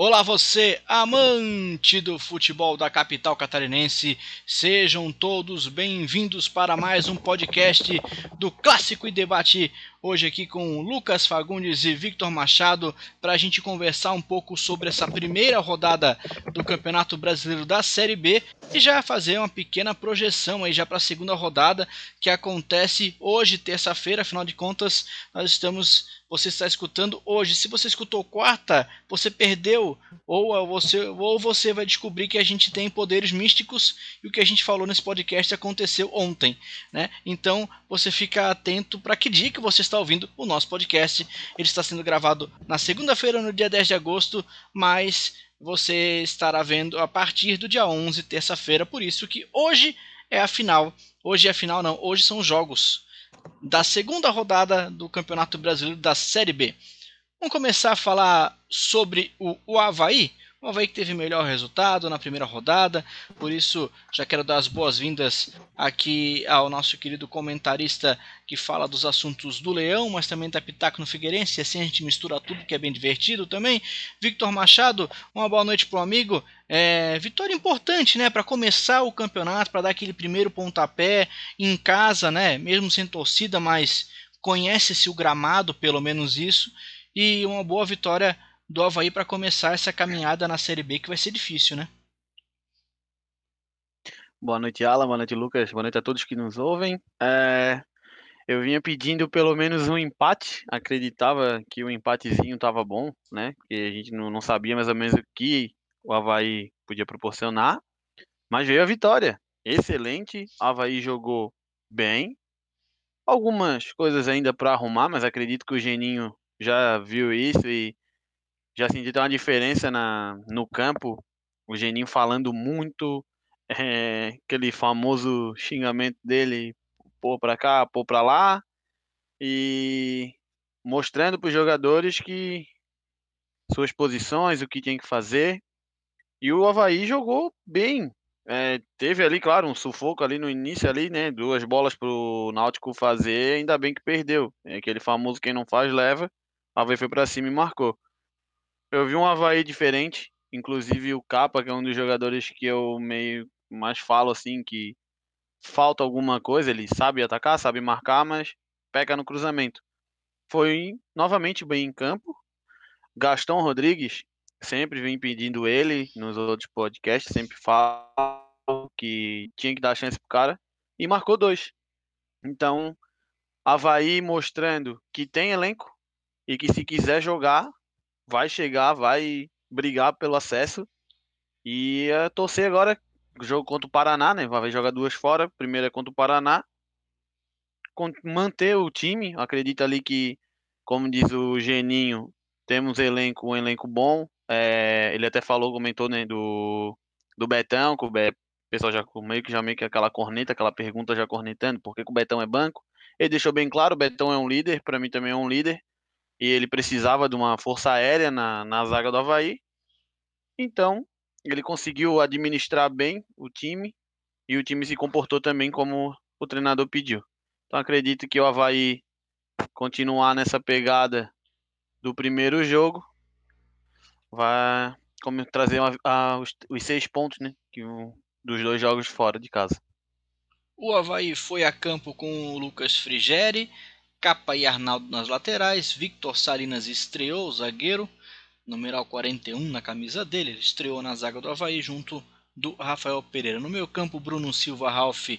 Olá você, amante do futebol da capital catarinense, sejam todos bem-vindos para mais um podcast do Clássico e Debate. Hoje aqui com Lucas Fagundes e Victor Machado para a gente conversar um pouco sobre essa primeira rodada do Campeonato Brasileiro da Série B e já fazer uma pequena projeção aí já para a segunda rodada que acontece hoje, terça-feira. Afinal de contas, nós estamos você está escutando hoje. Se você escutou quarta, você perdeu, ou você, ou você vai descobrir que a gente tem poderes místicos e o que a gente falou nesse podcast aconteceu ontem, né? Então você fica atento para que dia que você está ouvindo o nosso podcast. Ele está sendo gravado na segunda-feira, no dia 10 de agosto, mas você estará vendo a partir do dia 11, terça-feira. Por isso que hoje é a final. Hoje é a final, não. Hoje são os jogos da segunda rodada do Campeonato Brasileiro da Série B. Vamos começar a falar sobre o, o Havaí. O Havaí que teve melhor resultado na primeira rodada, por isso já quero dar as boas-vindas aqui ao nosso querido comentarista que fala dos assuntos do Leão, mas também da Pitaco no Figueirense, assim a gente mistura tudo que é bem divertido também. Victor Machado, uma boa noite para o amigo. É, vitória importante, né, para começar o campeonato, para dar aquele primeiro pontapé em casa, né, mesmo sem torcida, mas conhece-se o gramado, pelo menos isso, e uma boa vitória do Havaí para começar essa caminhada na Série B que vai ser difícil, né? Boa noite, Alan. Boa noite, Lucas. Boa noite a todos que nos ouvem. É, eu vinha pedindo pelo menos um empate. Acreditava que o empatezinho estava bom, né? Que a gente não, não sabia mais ou menos o que o Havaí podia proporcionar. Mas veio a vitória. Excelente. O Havaí jogou bem. Algumas coisas ainda para arrumar, mas acredito que o Geninho já viu isso e já senti uma diferença na, no campo. O Geninho falando muito, é, aquele famoso xingamento dele, pôr para cá, pôr para lá, e mostrando para os jogadores que suas posições, o que tem que fazer. E o Havaí jogou bem. É, teve ali, claro, um sufoco ali no início ali, né? Duas bolas pro Náutico fazer, ainda bem que perdeu. É aquele famoso quem não faz leva. O Havaí foi para cima e marcou. Eu vi um Havaí diferente, inclusive o Capa, que é um dos jogadores que eu meio mais falo assim que falta alguma coisa, ele sabe atacar, sabe marcar, mas peca no cruzamento. Foi novamente bem em campo. Gastão Rodrigues, sempre vem pedindo ele nos outros podcasts, sempre falo que tinha que dar chance pro cara e marcou dois. Então, Havaí mostrando que tem elenco e que se quiser jogar, vai chegar, vai brigar pelo acesso. E é, torcer agora, jogo contra o Paraná, né? Vai jogar duas fora. Primeira é contra o Paraná. Manter o time. Acredito ali que, como diz o Geninho, temos elenco, um elenco bom. É, ele até falou, comentou, né, do, do Betão, que o, Be, o pessoal já meio que já meio que aquela corneta, aquela pergunta já cornetando, por que, que o Betão é banco? Ele deixou bem claro, o Betão é um líder, para mim também é um líder e ele precisava de uma força aérea na, na zaga do Havaí. Então, ele conseguiu administrar bem o time e o time se comportou também como o treinador pediu. Então, acredito que o Havaí continuar nessa pegada do primeiro jogo vai como trazer uma, a, os, os, seis pontos né, que, dos dois jogos fora de casa. O Havaí foi a campo com o Lucas Frigeri, Capa e Arnaldo nas laterais. Victor Salinas estreou, o zagueiro, numeral 41 na camisa dele. Ele estreou na zaga do Havaí junto do Rafael Pereira. No meio campo, Bruno Silva, Ralph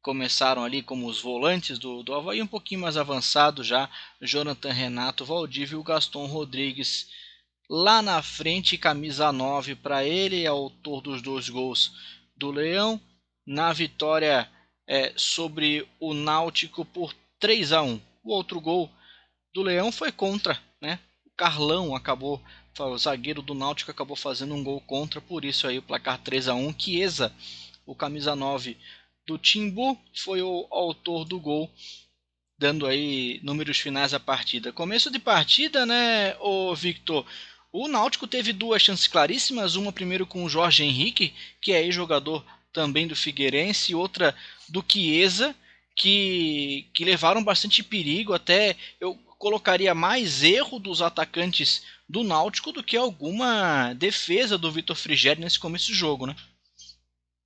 começaram ali como os volantes do, do Havaí, um pouquinho mais avançado já. Jonathan Renato, Valdívio e o Gaston Rodrigues. Lá na frente, camisa 9 para ele, autor dos dois gols do Leão. Na vitória é, sobre o Náutico por 3 a 1 O outro gol do Leão foi contra, né? O Carlão acabou, o zagueiro do Náutico acabou fazendo um gol contra, por isso aí o placar 3 a 1 Chiesa, o camisa 9 do Timbu, foi o autor do gol, dando aí números finais à partida. Começo de partida, né, o Victor? O Náutico teve duas chances claríssimas, uma primeiro com o Jorge Henrique, que é jogador também do Figueirense, outra do Chiesa, que, que levaram bastante perigo. Até eu colocaria mais erro dos atacantes do Náutico do que alguma defesa do Vitor Frigério nesse começo de jogo, né?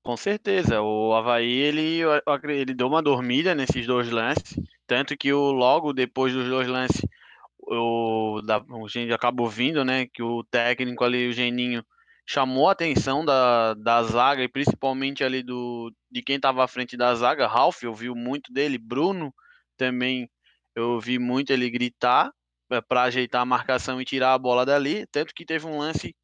Com certeza, o Havaí ele, ele deu uma dormida nesses dois lances, tanto que o logo depois dos dois lances o, da, a gente acabou vindo, né, que o técnico ali, o Geninho, chamou a atenção da, da zaga e principalmente ali do de quem estava à frente da zaga, Ralph, eu vi muito dele, Bruno também eu vi muito ele gritar é, para ajeitar a marcação e tirar a bola dali, tanto que teve um lance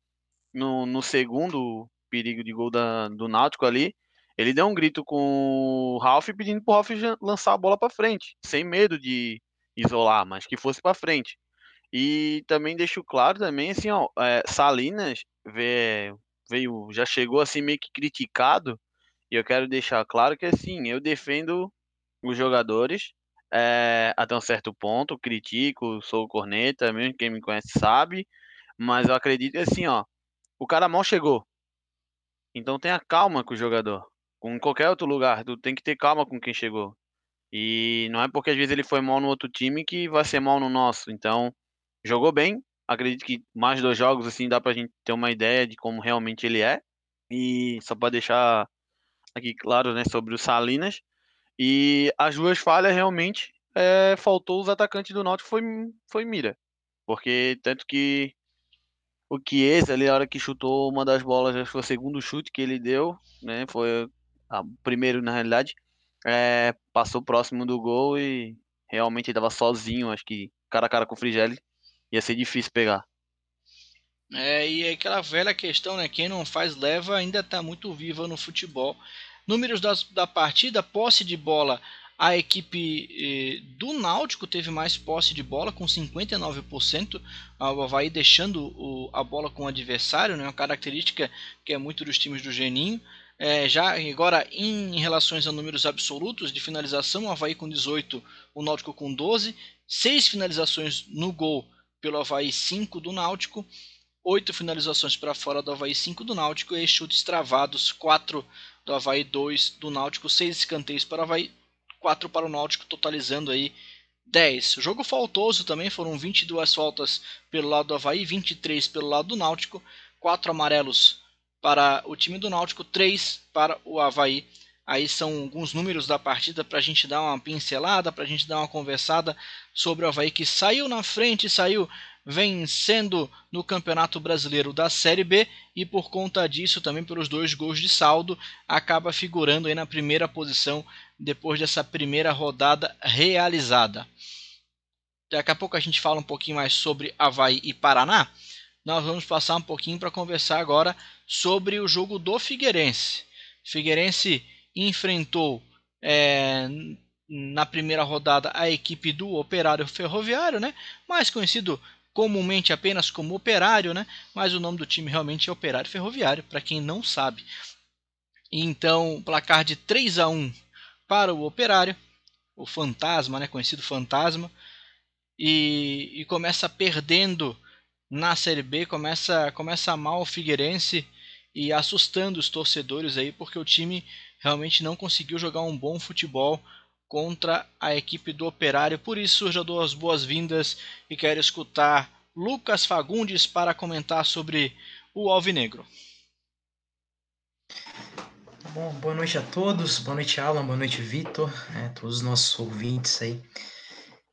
no, no segundo perigo de gol da, do Náutico ali, ele deu um grito com o Ralph pedindo pro Ralph lançar a bola para frente, sem medo de isolar, mas que fosse para frente. E também deixo claro também assim, ó, é, Salinas veio, veio, já chegou assim meio que criticado, e eu quero deixar claro que assim, eu defendo os jogadores é, até um certo ponto, critico, sou corneta, mesmo quem me conhece sabe, mas eu acredito assim, ó, o cara mal chegou. Então tenha calma com o jogador. Com qualquer outro lugar, tu tem que ter calma com quem chegou. E não é porque às vezes ele foi mal no outro time que vai ser mal no nosso. Então, jogou bem. Acredito que mais dois jogos assim dá pra gente ter uma ideia de como realmente ele é. E só para deixar aqui claro, né, sobre o Salinas. E as duas falhas realmente é, faltou os atacantes do Náutico foi foi mira. Porque tanto que o Chiesa ali, a hora que chutou uma das bolas, acho que foi o segundo chute que ele deu, né? Foi o primeiro na realidade. É, passou próximo do gol e realmente estava sozinho. Acho que cara a cara com o Frigeli ia ser difícil pegar. É, e aquela velha questão, né? Quem não faz leva ainda está muito viva no futebol. Números das, da partida, posse de bola a equipe eh, do Náutico teve mais posse de bola, com 59%, o Havaí deixando o, a bola com o adversário, né, uma característica que é muito dos times do Geninho. É, já agora, em relações a números absolutos de finalização, o Havaí com 18, o Náutico com 12, 6 finalizações no gol pelo Havaí, 5 do Náutico, 8 finalizações para fora do Havaí, 5 do Náutico, e chutes travados, 4 do Havaí, 2 do Náutico, 6 escanteios para o Havaí, 4 para o Náutico, totalizando aí 10. O jogo faltoso também foram 22 faltas pelo lado do Havaí, 23 pelo lado do Náutico, 4 amarelos para o time do Náutico, 3 para o Havaí. Aí são alguns números da partida para a gente dar uma pincelada, para a gente dar uma conversada sobre o Havaí que saiu na frente, saiu vencendo no Campeonato Brasileiro da Série B e por conta disso também pelos dois gols de saldo acaba figurando aí na primeira posição depois dessa primeira rodada realizada. Daqui a pouco a gente fala um pouquinho mais sobre Havaí e Paraná. Nós vamos passar um pouquinho para conversar agora sobre o jogo do Figueirense. Figueirense enfrentou é, na primeira rodada a equipe do Operário Ferroviário, né? mais conhecido comumente apenas como Operário, né? Mas o nome do time realmente é Operário Ferroviário, para quem não sabe. Então, placar de 3 a 1 para o Operário, o Fantasma, né? Conhecido Fantasma, e, e começa perdendo na Série B, começa começa mal o Figueirense e assustando os torcedores aí, porque o time realmente não conseguiu jogar um bom futebol contra a equipe do Operário. Por isso, já dou as boas-vindas e quero escutar Lucas Fagundes para comentar sobre o Alvinegro. Bom, boa noite a todos, boa noite Alan, boa noite Vitor, é, todos os nossos ouvintes aí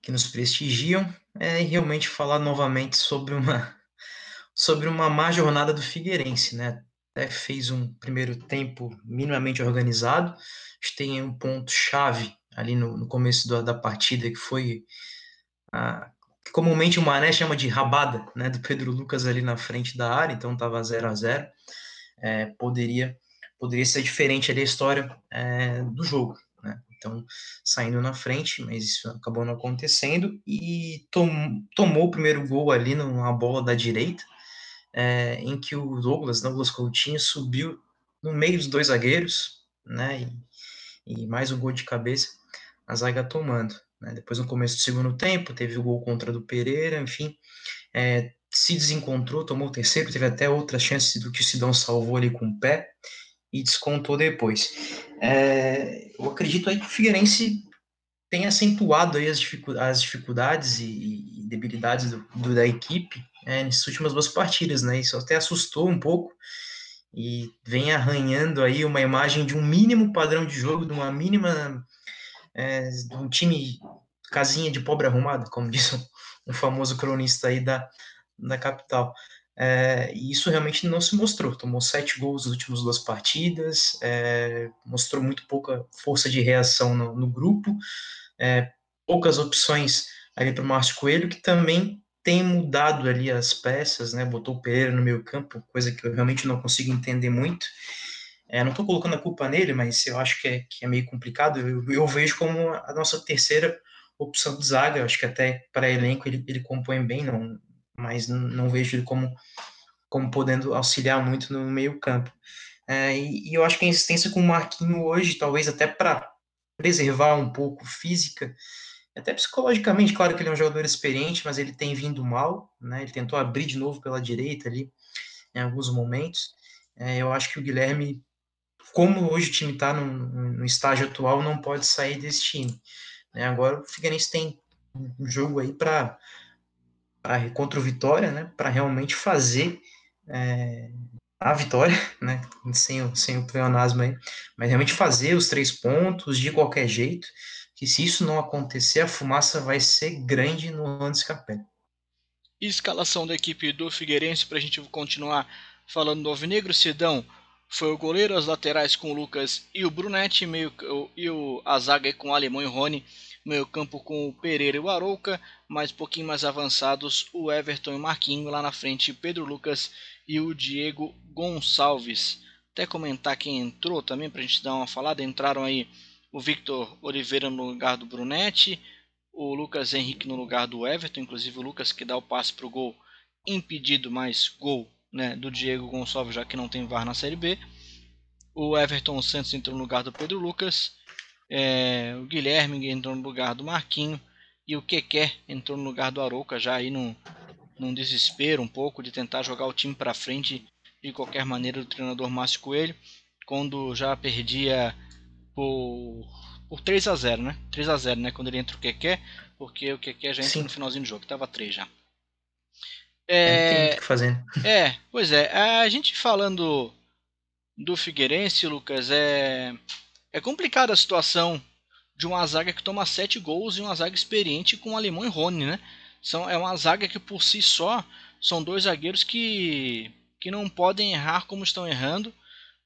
que nos prestigiam, é, e realmente falar novamente sobre uma sobre uma má jornada do Figueirense, né? Fez um primeiro tempo minimamente organizado, a gente tem um ponto chave ali no, no começo da, da, partida, que foi a, que comumente o Mané chama de rabada, né, do Pedro Lucas ali na frente da área, então estava 0 a 0 é, poderia poderia ser diferente ali a história é, do jogo, né? Então, saindo na frente, mas isso acabou não acontecendo e tom, tomou o primeiro gol ali numa bola da direita, é, em que o Douglas, Douglas Coutinho, subiu no meio dos dois zagueiros, né? E, e mais um gol de cabeça a zaga tomando. Né? Depois, no começo do segundo tempo, teve o gol contra do Pereira, enfim, é, se desencontrou, tomou o terceiro, teve até outra chance do que o Sidão salvou ali com o pé e descontou depois. É, eu acredito aí que o Figueirense tem acentuado aí as, as dificuldades e, e debilidades do, do, da equipe é, nessas últimas duas partidas, né? Isso até assustou um pouco e vem arranhando aí uma imagem de um mínimo padrão de jogo, de uma mínima é, de um time casinha de pobre arrumado, como diz um, um famoso cronista aí da, da capital. É, e isso realmente não se mostrou. Tomou sete gols nas últimas duas partidas, é, mostrou muito pouca força de reação no, no grupo, é, poucas opções ali para o Márcio Coelho, que também tem mudado ali as peças, né? Botou o Pereira no meio campo, coisa que eu realmente não consigo entender muito. É, não estou colocando a culpa nele, mas eu acho que é, que é meio complicado. Eu, eu, vejo como a nossa terceira opção de zaga. Eu acho que até para elenco ele, ele compõe bem, não, mas não, vejo ele como, como podendo auxiliar muito no meio campo. É, e, e, eu acho que a insistência com o Marquinho hoje, talvez até para preservar um pouco física, até psicologicamente, claro que ele é um jogador experiente, mas ele tem vindo mal, né? Ele tentou abrir de novo pela direita ali em alguns momentos. É, eu acho que o Guilherme, como hoje o time está no, no, estágio atual, não pode sair desse time. Né? Agora o Figueirense tem um jogo aí para contra o Vitória, né? Para realmente fazer é, a vitória, né? Sem, sem o pleonasmo aí, mas realmente fazer os três pontos de qualquer jeito que se isso não acontecer, a fumaça vai ser grande no Andes Capelli. Escalação da equipe do Figueirense para a gente continuar falando do Alvinegro. Sidão foi o goleiro, as laterais com o Lucas e o Brunetti, meio, e o, a zaga com o Alemão e o Rony, meio campo com o Pereira e o Arouca, mais um pouquinho mais avançados o Everton e o Marquinho, lá na frente Pedro Lucas e o Diego Gonçalves. Até comentar quem entrou também para a gente dar uma falada, entraram aí o Victor Oliveira no lugar do Brunetti, o Lucas Henrique no lugar do Everton, inclusive o Lucas que dá o passe para o gol impedido, mais gol né, do Diego Gonçalves, já que não tem VAR na Série B. O Everton Santos entrou no lugar do Pedro Lucas, é, o Guilherme entrou no lugar do Marquinho e o Keké entrou no lugar do Arouca, já aí num, num desespero um pouco de tentar jogar o time para frente de qualquer maneira do treinador Márcio Coelho, quando já perdia por, por 3 a 0 né? 3 a 0 né? Quando ele entra o Keké, porque o Keké já entra Sim. no finalzinho do jogo, tava 3 já. É, que fazer. É, pois é. A gente falando do Figueirense, Lucas, é, é complicada a situação de uma zaga que toma 7 gols e uma zaga experiente com o Alemão e Rony, né? São, é uma zaga que por si só são dois zagueiros que, que não podem errar como estão errando.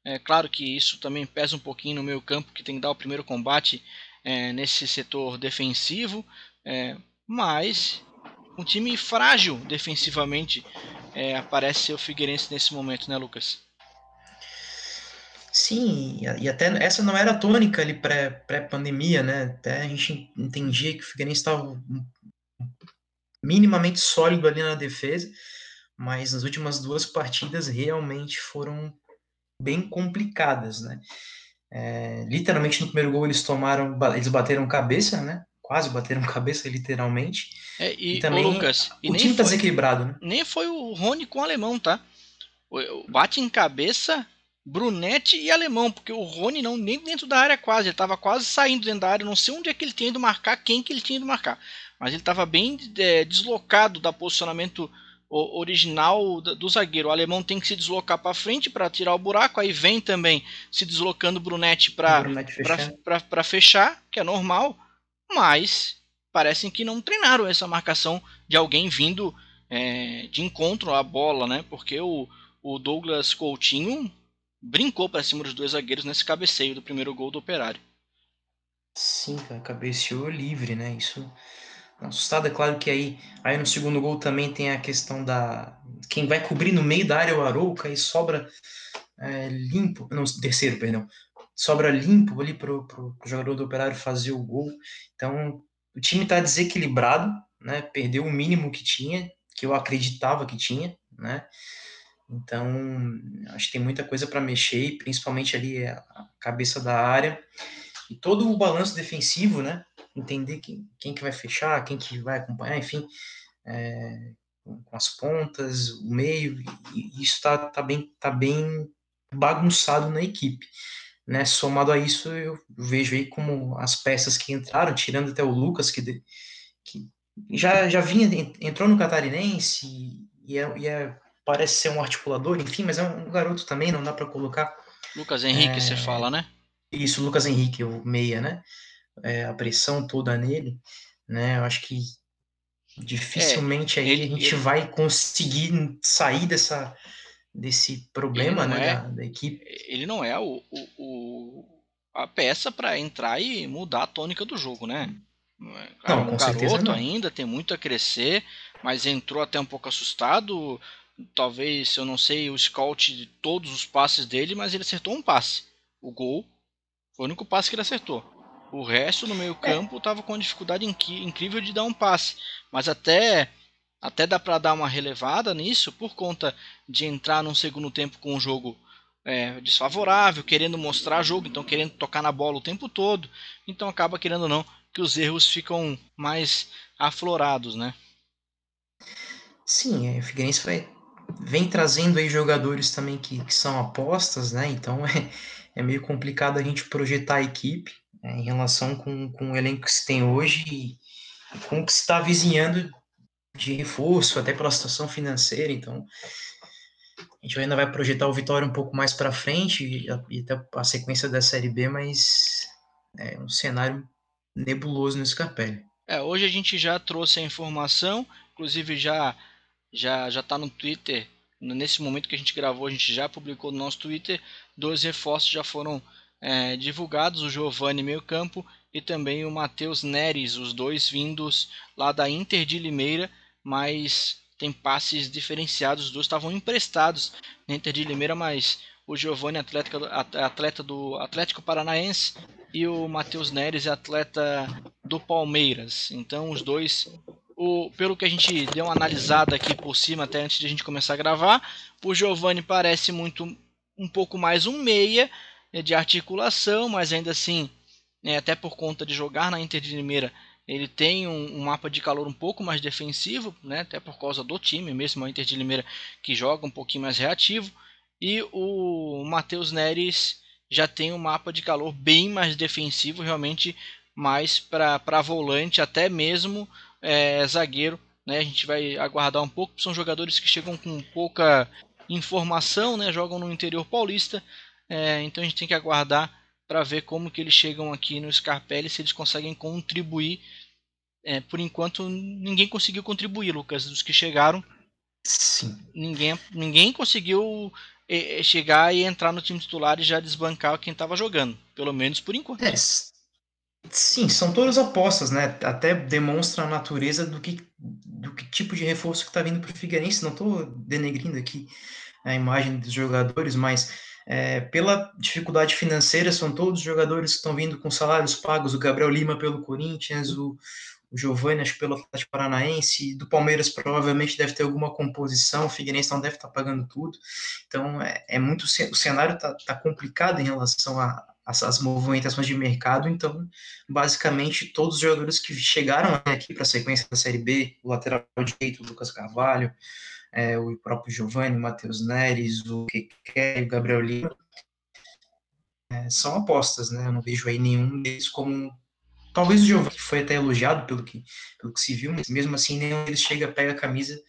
É claro que isso também pesa um pouquinho no meio campo, que tem que dar o primeiro combate é, nesse setor defensivo, é, mas um time frágil defensivamente é, aparece o Figueirense nesse momento, né, Lucas? Sim, e até essa não era a tônica ali pré-pandemia, pré né? Até a gente entendia que o Figueirense estava minimamente sólido ali na defesa, mas nas últimas duas partidas realmente foram bem complicadas, né? É, literalmente no primeiro gol eles tomaram, eles bateram cabeça, né? Quase bateram cabeça, literalmente. É, e, e também Lucas, o time tá desequilibrado, né? Nem foi o Rony com o alemão, tá? Bate em cabeça, Brunetti e alemão, porque o Rony não nem dentro da área quase, ele estava quase saindo dentro da área, não sei onde é que ele tinha ido marcar, quem que ele tinha ido marcar, mas ele estava bem é, deslocado da posicionamento original do zagueiro. O alemão tem que se deslocar para frente para tirar o buraco, aí vem também se deslocando o Brunetti para fechar. fechar, que é normal, mas parecem que não treinaram essa marcação de alguém vindo é, de encontro à bola, né? Porque o, o Douglas Coutinho brincou para cima dos dois zagueiros nesse cabeceio do primeiro gol do Operário. Sim, cara, cabeceou livre, né? Isso assustado. É claro que aí, aí no segundo gol também tem a questão da. Quem vai cobrir no meio da área é o Arouca e sobra é, limpo. Não, terceiro, perdão. Sobra limpo ali pro, pro, jogador do Operário fazer o gol. Então, o time está desequilibrado, né? Perdeu o mínimo que tinha, que eu acreditava que tinha, né? Então, acho que tem muita coisa para mexer, principalmente ali a cabeça da área e todo o balanço defensivo, né? Entender quem, quem que vai fechar, quem que vai acompanhar, enfim, é, com, as pontas, o meio, e, isso está tá bem, tá bem bagunçado na equipe. né, somado a isso, eu vejo aí como as peças que entraram, tirando até o Lucas, que, que já, já vinha, entrou no Catarinense e, é, e é, parece ser um articulador, enfim, mas é um garoto também, não dá para colocar. Lucas Henrique, é, você fala, né? Isso, Lucas Henrique, o meia, né? É, a pressão toda nele, né? Eu acho que dificilmente aí ele, a gente ele, vai conseguir sair dessa desse problema né, é, da, da, equipe. Ele não é o, o, o a peça para entrar e mudar a tônica do jogo, né? É não, um garoto ainda, tem muito a crescer, mas entrou até um pouco assustado. Talvez, eu não sei o scout de todos os passes dele, mas ele acertou um passe. O gol foi o único passe que ele acertou. O resto no meio-campo estava com uma dificuldade incrível de dar um passe. Mas até até dá para dar uma relevada nisso por conta de entrar num segundo tempo com um jogo é, desfavorável, querendo mostrar jogo, então querendo tocar na bola o tempo todo. Então acaba querendo ou não que os erros ficam mais aflorados, né? Sim, é, o Figueirense vai, vem trazendo aí jogadores também que, que são apostas, né? Então é, é meio complicado a gente projetar a equipe né, em relação com, com o elenco que se tem hoje e com o que se está vizinhando de reforço, até pela situação financeira, então a gente ainda vai projetar o Vitória um pouco mais para frente e, até a sequência da Série B, mas é um cenário nebuloso no Scarpelli. É, hoje a gente já trouxe a informação, inclusive já já já está no Twitter. Nesse momento que a gente gravou, a gente já publicou no nosso Twitter. Dois reforços já foram é, divulgados: o Giovanni meio campo e também o Matheus Neres, os dois vindos lá da Inter de Limeira mas tem passes diferenciados. Os dois estavam emprestados na Inter de Limeira, mas o Giovanni atleta, atleta do Atlético Paranaense e o Matheus Neres é atleta do Palmeiras. Então os dois, o, pelo que a gente deu uma analisada aqui por cima até antes de a gente começar a gravar, o Giovanni parece muito um pouco mais um meia de articulação, mas ainda assim, né, até por conta de jogar na Inter de Limeira, ele tem um, um, mapa de calor um pouco mais defensivo, né, até por causa do time, mesmo a Inter de Limeira que joga um pouquinho mais reativo. E o Matheus Neres já tem um mapa de calor bem mais defensivo, realmente mais para volante, até mesmo é, zagueiro. Né, a gente vai aguardar um pouco, são jogadores que chegam com pouca informação, né, jogam no interior paulista, é, então a gente tem que aguardar para ver como que eles chegam aqui no Scarpelli, se eles conseguem contribuir. É, por enquanto, ninguém conseguiu contribuir, Lucas. Dos que chegaram, Sim. Ninguém, ninguém conseguiu é, é chegar e entrar no time titular e já desbancar quem estava jogando. Pelo menos por enquanto. É, sim, são todas apostas, né? Até demonstra a natureza do que, do que tipo de reforço que está vindo para o Figueirense. Não estou denegrindo aqui a imagem dos jogadores, mas é, pela dificuldade financeira, são todos jogadores que estão vindo com salários pagos. O Gabriel Lima pelo Corinthians, o, o Giovanni, pelo Atlético Paranaense. Do Palmeiras, provavelmente deve ter alguma composição. O Figueirense não deve estar pagando tudo. Então, é, é muito. O cenário está tá complicado em relação a, as, movimentações de mercado. Então, basicamente, todos os jogadores que chegaram aqui para a sequência da Série B, o lateral direito, o Lucas Carvalho, é, o próprio Giovanni, o Matheus Neres, o Keké, o Gabriel Lima, é, são apostas, né? Eu não vejo aí nenhum deles como. Talvez o Giovanni, foi até elogiado pelo que, pelo que se viu, mas mesmo assim nenhum deles chega, pega a camisa,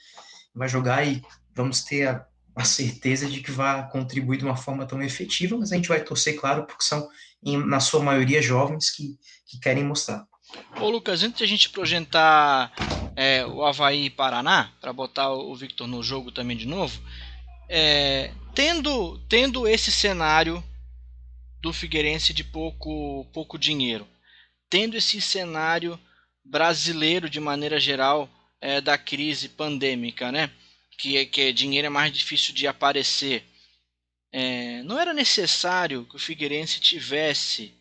vai jogar e vamos ter a, a certeza de que vai contribuir de uma forma tão efetiva, mas a gente vai torcer, claro, porque são, em, na sua maioria, jovens que, que querem mostrar. Ô Lucas, antes de a gente projetar é, o Havaí e Paraná, para botar o Victor no jogo também de novo, é, tendo, tendo esse cenário do Figueirense de pouco, pouco dinheiro, tendo esse cenário brasileiro de maneira geral é, da crise pandêmica, né? Que, que dinheiro é mais difícil de aparecer. É, não era necessário que o Figueirense tivesse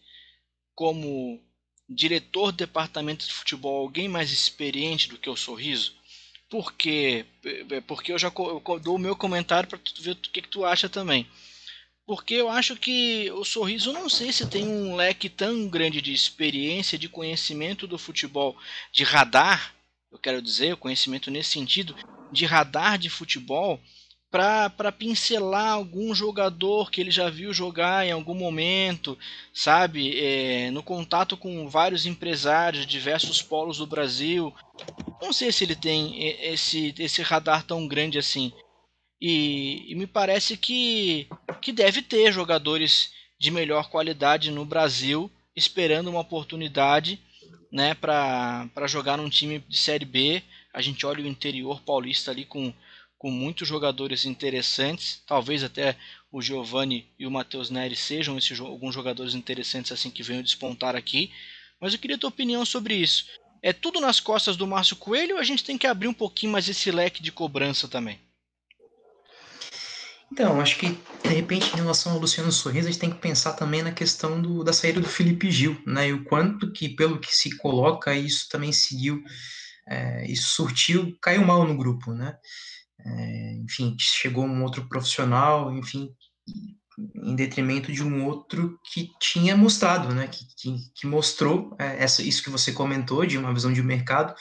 como diretor do departamento de futebol alguém mais experiente do que o Sorriso? Porque, é, porque eu já eu dou o meu comentário para tu ver o que, que tu acha também. Porque eu acho que o Sorriso não sei se tem um leque tão grande de experiência, de conhecimento do futebol, de radar, eu quero dizer, o conhecimento nesse sentido, de radar de futebol, para pincelar algum jogador que ele já viu jogar em algum momento, sabe? É, no contato com vários empresários de diversos polos do Brasil. Não sei se ele tem esse, esse radar tão grande assim. E, e me parece que, que deve ter jogadores de melhor qualidade no Brasil esperando uma oportunidade né, para jogar num time de Série B. A gente olha o interior paulista ali com com muitos jogadores interessantes. Talvez até o Giovanni e o Matheus Neri sejam esses, alguns jogadores interessantes assim que venham despontar aqui. Mas eu queria tua opinião sobre isso. É tudo nas costas do Márcio Coelho ou a gente tem que abrir um pouquinho mais esse leque de cobrança também? Então, acho que, de repente, em relação ao Luciano Sorriso, a gente tem que pensar também na questão do, da saída do Felipe Gil, né? E o quanto que, pelo que se coloca, isso também seguiu, é, isso surtiu, caiu mal no grupo, né? É, enfim, chegou um outro profissional, enfim, em detrimento de um outro que tinha mostrado, né, que, que, que mostrou é, essa, isso que você comentou, de uma visão de mercado,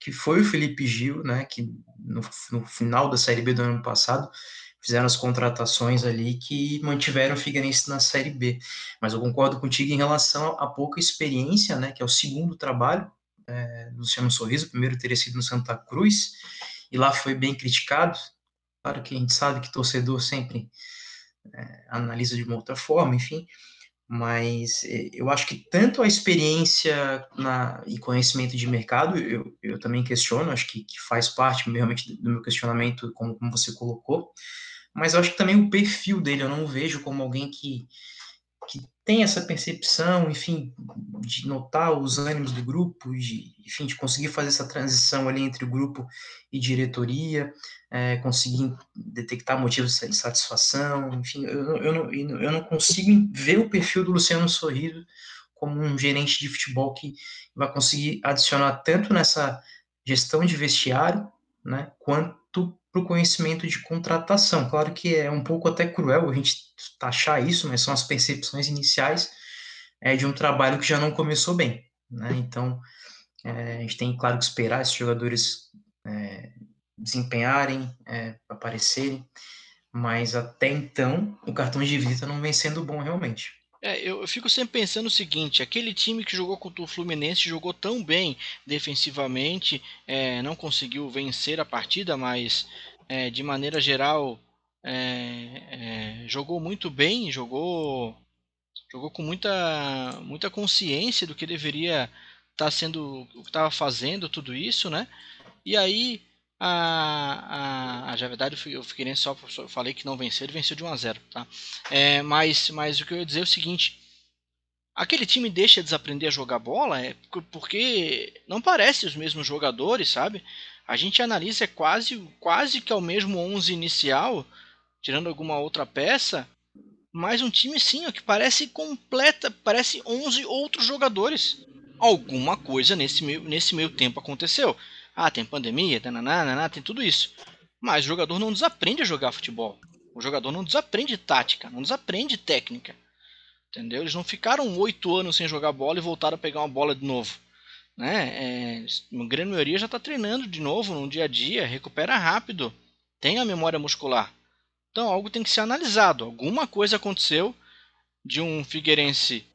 que foi o Felipe Gil, né, que no, no final da Série B do ano passado, fizeram as contratações ali que mantiveram o Figueirense na Série B. Mas eu concordo contigo em relação à pouca experiência, né, que é o segundo trabalho é, Luciano Sorriso, o primeiro teria sido no Santa Cruz, e lá foi bem criticado. Claro que a gente sabe que torcedor sempre é, analisa de uma outra forma, enfim, mas é, eu acho que tanto a experiência na, e conhecimento de mercado, eu, eu também questiono, acho que, que faz parte realmente do meu questionamento, como, como você colocou, mas eu acho que também o perfil dele, eu não vejo como alguém que que tem essa percepção, enfim, de notar os ânimos do grupo, de, enfim, de conseguir fazer essa transição ali entre o grupo e diretoria, é, conseguir detectar motivos de satisfação, enfim, eu, eu, não, eu não consigo ver o perfil do Luciano Sorrido como um gerente de futebol que vai conseguir adicionar tanto nessa gestão de vestiário, né, quanto para o conhecimento de contratação. Claro que é um pouco até cruel a gente taxar isso, mas são as percepções iniciais é, de um trabalho que já não começou bem. Né? Então, é, a gente tem, claro, que esperar esses jogadores é, desempenharem, é, aparecerem, mas até então o cartão de visita não vem sendo bom realmente. É, eu, fico sempre pensando o seguinte: aquele time que jogou contra o Fluminense jogou tão bem defensivamente, é, não conseguiu vencer a partida, mas é, de maneira geral é, é, jogou muito bem, jogou jogou com muita muita consciência do que deveria estar tá sendo, o que estava fazendo, tudo isso, né? E aí a, a, a, verdade, eu fiquei só, só falei que não venceu, ele venceu de 1 a 0 tá? É, mas, mas o que eu ia dizer é o seguinte: aquele time deixa de desaprender a jogar bola é porque não parece os mesmos jogadores, sabe? A gente analisa quase, quase que é o mesmo 11 inicial, tirando alguma outra peça, mas um time sim, que parece completa, parece 11 outros jogadores. Alguma coisa nesse meio, nesse meio tempo aconteceu. Ah, tem pandemia, nananana, tem tudo isso. Mas o jogador não desaprende a jogar futebol. O jogador não desaprende tática, não desaprende técnica. Entendeu? Eles não ficaram oito anos sem jogar bola e voltaram a pegar uma bola de novo. Né? É, a grande maioria já está treinando de novo no dia a dia, recupera rápido, tem a memória muscular. Então algo tem que ser analisado. Alguma coisa aconteceu de um Figueirense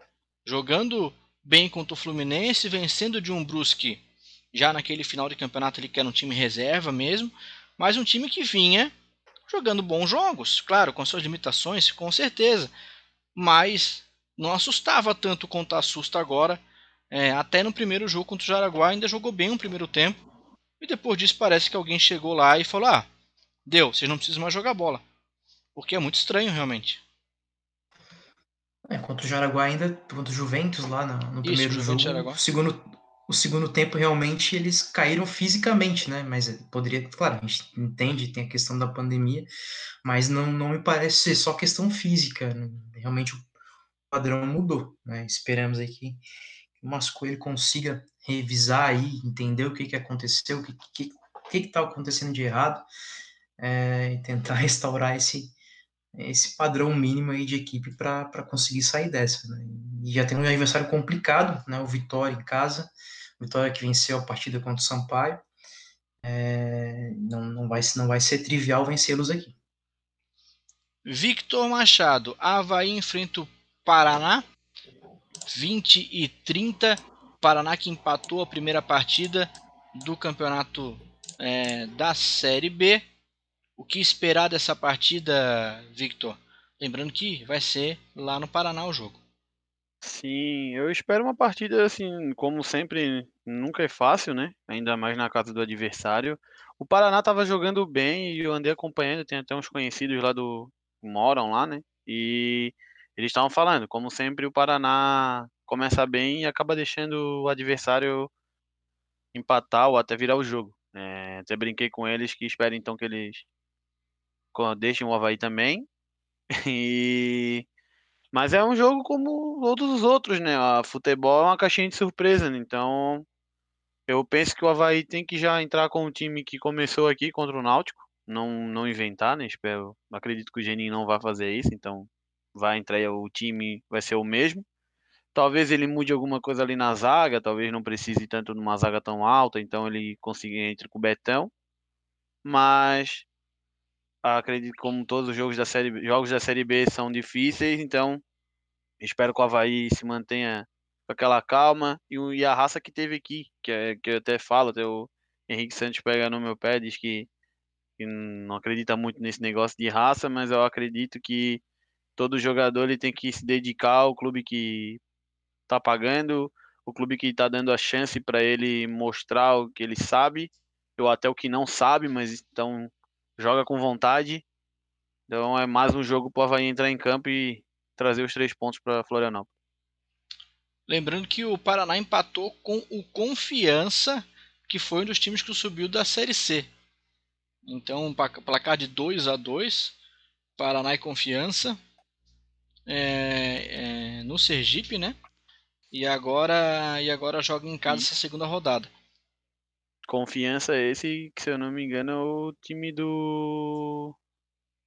jogando bem contra o Fluminense, vencendo de um Brusque já naquele final de campeonato ele que era um time reserva mesmo, mas um time que vinha jogando bons jogos, claro, com suas limitações, com certeza, mas não assustava tanto quanto assusta agora. É, até no primeiro jogo contra o Jaraguá ainda jogou bem um primeiro tempo, e depois disso parece que alguém chegou lá e falou: Ah, deu, vocês não precisam mais jogar bola. Porque é muito estranho realmente. É, contra o Jaraguá ainda, contra o Juventus lá no, no Isso, primeiro jogo, o segundo, o segundo tempo realmente eles caíram fisicamente, né? Mas poderia, claro, a gente entende, tem a questão da pandemia, mas não, não me parece ser só questão física. Né? Realmente o padrão mudou, né? Esperamos aí que, o Mascoelho consiga revisar aí, entender o que, que aconteceu, o que que que está acontecendo de errado, é, e tentar restaurar esse esse padrão mínimo aí de equipe para conseguir sair dessa. Né? E já tem um adversário complicado, né? O Vitória em casa, Vitória que venceu a partida contra o Sampaio. É, não, não, vai, não vai ser trivial vencê-los aqui. Victor Machado, Havaí enfrenta o Paraná, 20 e 30. Paraná que empatou a primeira partida do campeonato é, da Série B. O que esperar dessa partida, Victor? Lembrando que vai ser lá no Paraná o jogo. Sim, eu espero uma partida assim, como sempre, nunca é fácil, né? Ainda mais na casa do adversário. O Paraná estava jogando bem e eu andei acompanhando, tem até uns conhecidos lá do moram lá, né? E eles estavam falando, como sempre o Paraná começa bem e acaba deixando o adversário empatar ou até virar o jogo. É, até brinquei com eles que espero então que eles deixem o Havaí também. E mas é um jogo como todos os outros, né? A futebol é uma caixinha de surpresa, né? então eu penso que o Havaí tem que já entrar com o time que começou aqui contra o Náutico, não, não inventar, né? Espero, acredito que o Geninho não vai fazer isso, então vai entrar o time, vai ser o mesmo. Talvez ele mude alguma coisa ali na zaga, talvez não precise tanto numa zaga tão alta, então ele consiga entrar com o Betão. Mas acredito como todos os jogos da série, jogos da série B são difíceis, então espero que o Havaí se mantenha com aquela calma e, e a raça que teve aqui, que, é, que eu até falo, até o Henrique Santos pega no meu pé, diz que, que não acredita muito nesse negócio de raça, mas eu acredito que todo jogador ele tem que se dedicar ao clube que está pagando, o clube que está dando a chance para ele mostrar o que ele sabe, ou até o que não sabe, mas então joga com vontade. Então é mais um jogo para o Havaí entrar em campo e trazer os três pontos para Florianópolis. Lembrando que o Paraná empatou com o Confiança, que foi um dos times que subiu da Série C. Então, placar de 2 a 2 Paraná e Confiança é, é, no Sergipe, né? E agora, e agora joga em casa essa segunda rodada. Confiança esse, que se eu não me engano, é o time do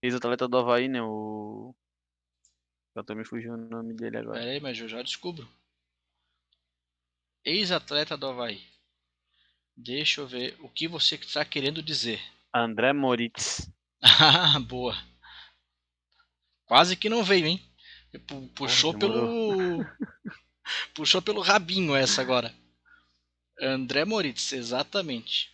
ex-atleta do Havaí, né? O. Eu também fugiu o nome dele agora. Peraí, mas eu já descubro. Ex-atleta do Havaí. Deixa eu ver o que você está querendo dizer. André Moritz. Ah, boa. Quase que não veio, hein? Puxou pelo. Puxou pelo rabinho essa agora. André Moritz, exatamente.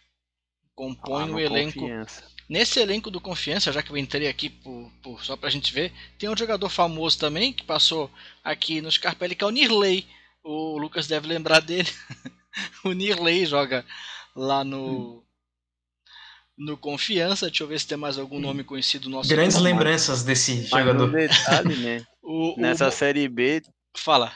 Compõe ah, o elenco. Confiança. Nesse elenco do Confiança, já que eu entrei aqui por, por, só pra gente ver, tem um jogador famoso também que passou aqui no Scarpelli, que é o Nirley. O Lucas deve lembrar dele. o Nirley joga lá no. No Confiança, deixa eu ver se tem mais algum nome conhecido nosso. Grandes lembranças desse jogador. Detalhe, né? o, Nessa o... série B. Fala.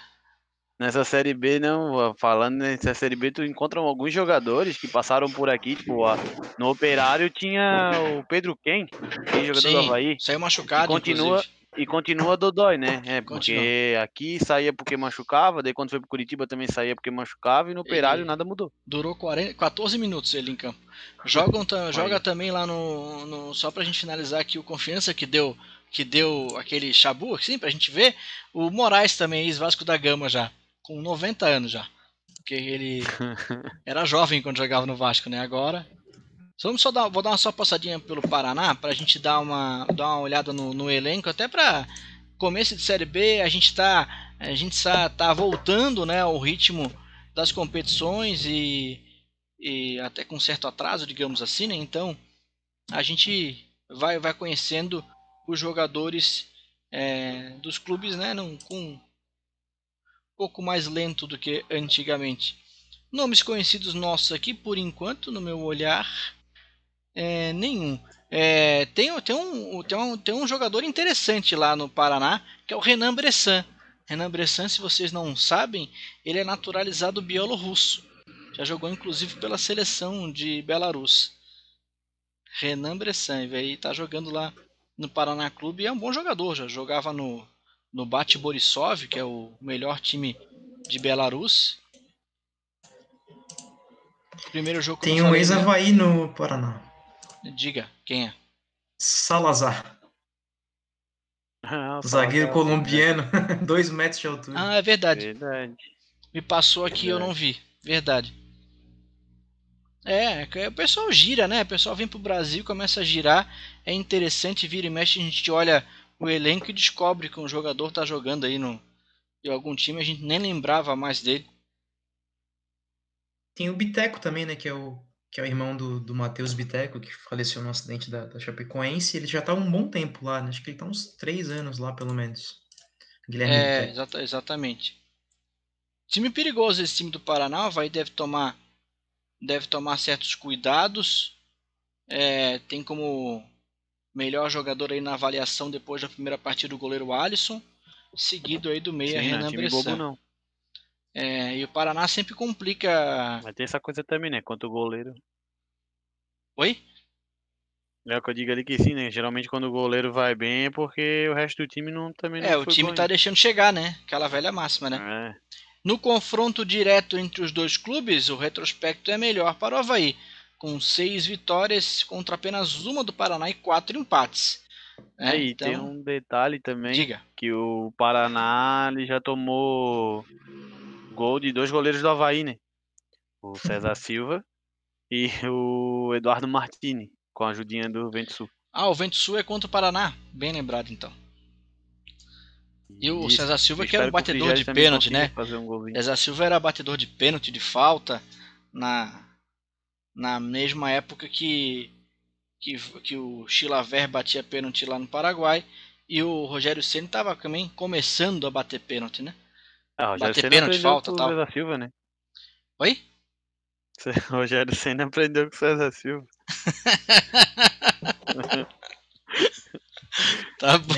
Nessa série B, não, falando nessa série B, tu encontra alguns jogadores que passaram por aqui, tipo, ó, no Operário tinha o Pedro Ken, que jogador Sim, do Havaí. Saiu machucado, continua inclusive. E continua Dodói, né? É, porque continua. aqui saía porque machucava, daí quando foi pro Curitiba também saía porque machucava, e no Operário ele nada mudou. Durou 40, 14 minutos ele em campo. Jogam, joga também lá no, no. Só pra gente finalizar aqui o Confiança que deu que deu aquele chabu, assim, pra gente ver. O Moraes também, ex-Vasco da Gama já com 90 anos já. Porque ele era jovem quando jogava no Vasco, né? Agora. Vamos só dar, vou dar uma só passadinha pelo Paraná para a gente dar uma, dar uma olhada no, no elenco, até para começo de série B, a gente está a gente tá voltando, né, ao ritmo das competições e, e até com certo atraso, digamos assim, né? Então a gente vai vai conhecendo os jogadores é, dos clubes, né, num, com pouco mais lento do que antigamente. Nomes conhecidos nossos aqui, por enquanto, no meu olhar, é, nenhum. É, tem, tem, um, tem, um, tem um jogador interessante lá no Paraná, que é o Renan Bressan. Renan Bressan, se vocês não sabem, ele é naturalizado bielorrusso. Já jogou inclusive pela seleção de Belarus. Renan Bressan, está jogando lá no Paraná Clube e é um bom jogador. Já jogava no no Bate Borisov, que é o melhor time de Belarus. Primeiro jogo Tem um ex-Havaí no Paraná. Diga, quem é? Salazar. Ah, Zagueiro é colombiano, dois metros de altura. Ah, é verdade. verdade. Me passou aqui, verdade. eu não vi. Verdade. É, o pessoal gira, né? O pessoal vem pro Brasil, começa a girar. É interessante, vira e mexe, a gente olha o elenco e descobre que um jogador tá jogando aí no, em algum time, a gente nem lembrava mais dele. Tem o Biteco também, né? Que é o, que é o irmão do, do Matheus Biteco, que faleceu no acidente da, da Chapecoense. Ele já tá um bom tempo lá, né? Acho que ele tá uns três anos lá, pelo menos. Guilherme é, exata, exatamente. Time perigoso esse time do Paraná, vai deve tomar deve tomar certos cuidados. É, tem como melhor jogador aí na avaliação depois da primeira partida o goleiro Alisson, seguido aí do meia Sim, Renan time Bressan. bobo não. É, e o Paraná sempre complica. Mas tem essa coisa também, né? Quanto o goleiro. Oi? É o que eu digo ali que sim, né? Geralmente quando o goleiro vai bem é porque o resto do time não também não É, o time tá deixando chegar, né? Aquela velha máxima, né? É. No confronto direto entre os dois clubes, o retrospecto é melhor para o Havaí, com seis vitórias contra apenas uma do Paraná e quatro empates. É, e então... tem um detalhe também, Diga. que o Paraná ele já tomou gol de dois goleiros do Havaí, né? O César Silva e o Eduardo Martini, com a ajudinha do Vento Sul. Ah, o Vento Sul é contra o Paraná, bem lembrado então. E o César Silva que era o batedor de pênalti, né? Um César Silva era batedor de pênalti, de falta, na, na mesma época que, que, que o Chilaver batia pênalti lá no Paraguai. E o Rogério Senna estava também começando a bater pênalti, né? Ah, Rogério bater Senna pênalti, falta tal. César Silva, né? Oi? Rogério Senna aprendeu com o César Silva. tá bom.